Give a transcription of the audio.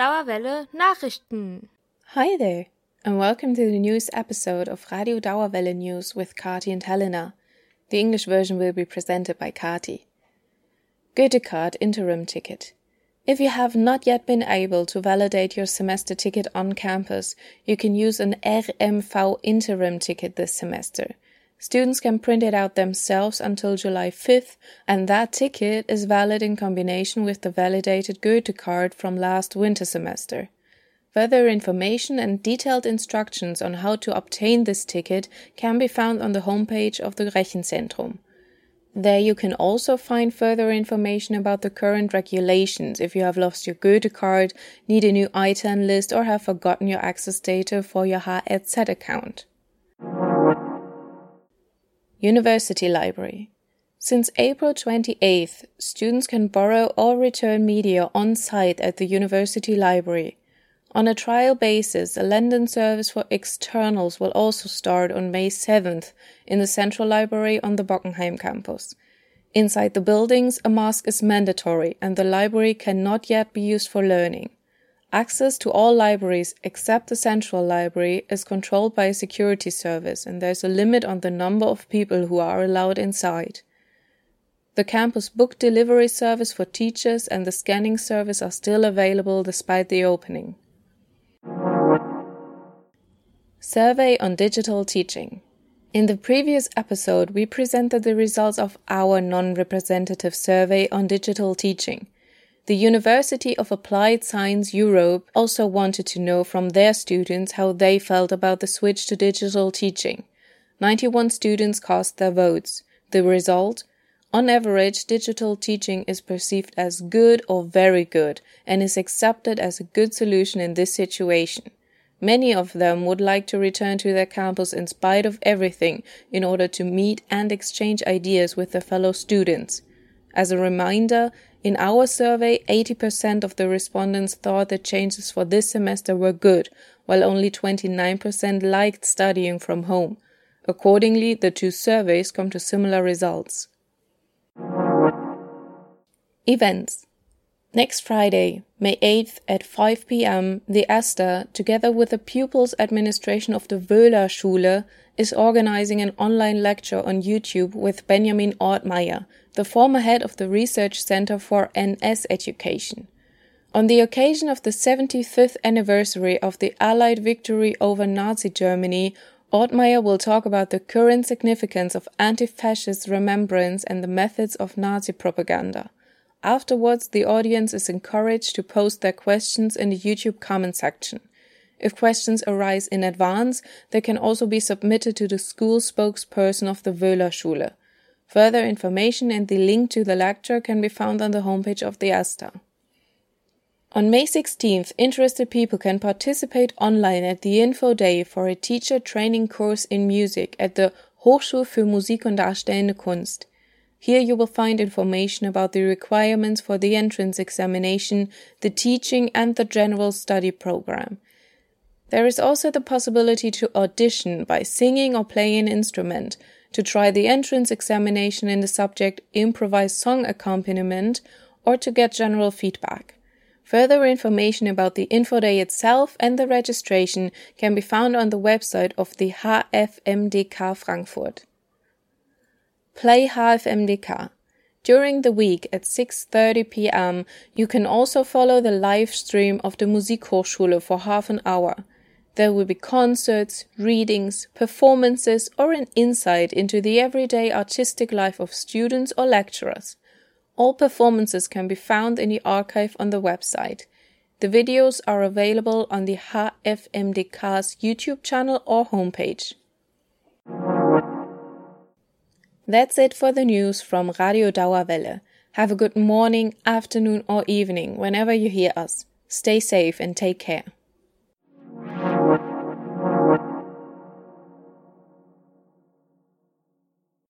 Dauerwelle Nachrichten. Hi there, and welcome to the news episode of Radio Dauerwelle News with Kati and Helena. The English version will be presented by Kati. Goethe Card Interim Ticket. If you have not yet been able to validate your semester ticket on campus, you can use an RMV interim ticket this semester. Students can print it out themselves until July 5th, and that ticket is valid in combination with the validated Goethe card from last winter semester. Further information and detailed instructions on how to obtain this ticket can be found on the homepage of the Rechenzentrum. There you can also find further information about the current regulations if you have lost your Goethe card, need a new ITAN list, or have forgotten your access data for your HRZ account. University Library. Since April 28th, students can borrow or return media on site at the University Library. On a trial basis, a lend service for externals will also start on May 7th in the Central Library on the Bockenheim campus. Inside the buildings, a mask is mandatory and the library cannot yet be used for learning. Access to all libraries except the central library is controlled by a security service and there's a limit on the number of people who are allowed inside. The campus book delivery service for teachers and the scanning service are still available despite the opening. Survey on Digital Teaching In the previous episode, we presented the results of our non representative survey on digital teaching. The University of Applied Science Europe also wanted to know from their students how they felt about the switch to digital teaching. 91 students cast their votes. The result? On average, digital teaching is perceived as good or very good and is accepted as a good solution in this situation. Many of them would like to return to their campus in spite of everything in order to meet and exchange ideas with their fellow students. As a reminder, in our survey, 80% of the respondents thought the changes for this semester were good, while only 29% liked studying from home. Accordingly, the two surveys come to similar results. Events Next Friday, May 8th at 5 p.m., the ASTA, together with the Pupils Administration of the Wöhler Schule, is organizing an online lecture on YouTube with Benjamin Ortmeyer, the former head of the Research Center for NS Education. On the occasion of the 75th anniversary of the Allied victory over Nazi Germany, Ortmeyer will talk about the current significance of anti fascist remembrance and the methods of Nazi propaganda. Afterwards, the audience is encouraged to post their questions in the YouTube comment section. If questions arise in advance, they can also be submitted to the school spokesperson of the Wöhler Schule. Further information and the link to the lecture can be found on the homepage of the ASTA. On May 16th, interested people can participate online at the Info Day for a teacher training course in music at the Hochschule für Musik und Darstellende Kunst. Here you will find information about the requirements for the entrance examination, the teaching, and the general study program. There is also the possibility to audition by singing or playing an instrument, to try the entrance examination in the subject improvised song accompaniment, or to get general feedback. Further information about the info day itself and the registration can be found on the website of the HFMDK Frankfurt. Play HFMDK. During the week at 6:30 p.m., you can also follow the live stream of the Musikhochschule for half an hour. There will be concerts, readings, performances, or an insight into the everyday artistic life of students or lecturers. All performances can be found in the archive on the website. The videos are available on the HFMDK's YouTube channel or homepage. That's it for the news from Radio Dauerwelle. Have a good morning, afternoon, or evening whenever you hear us. Stay safe and take care.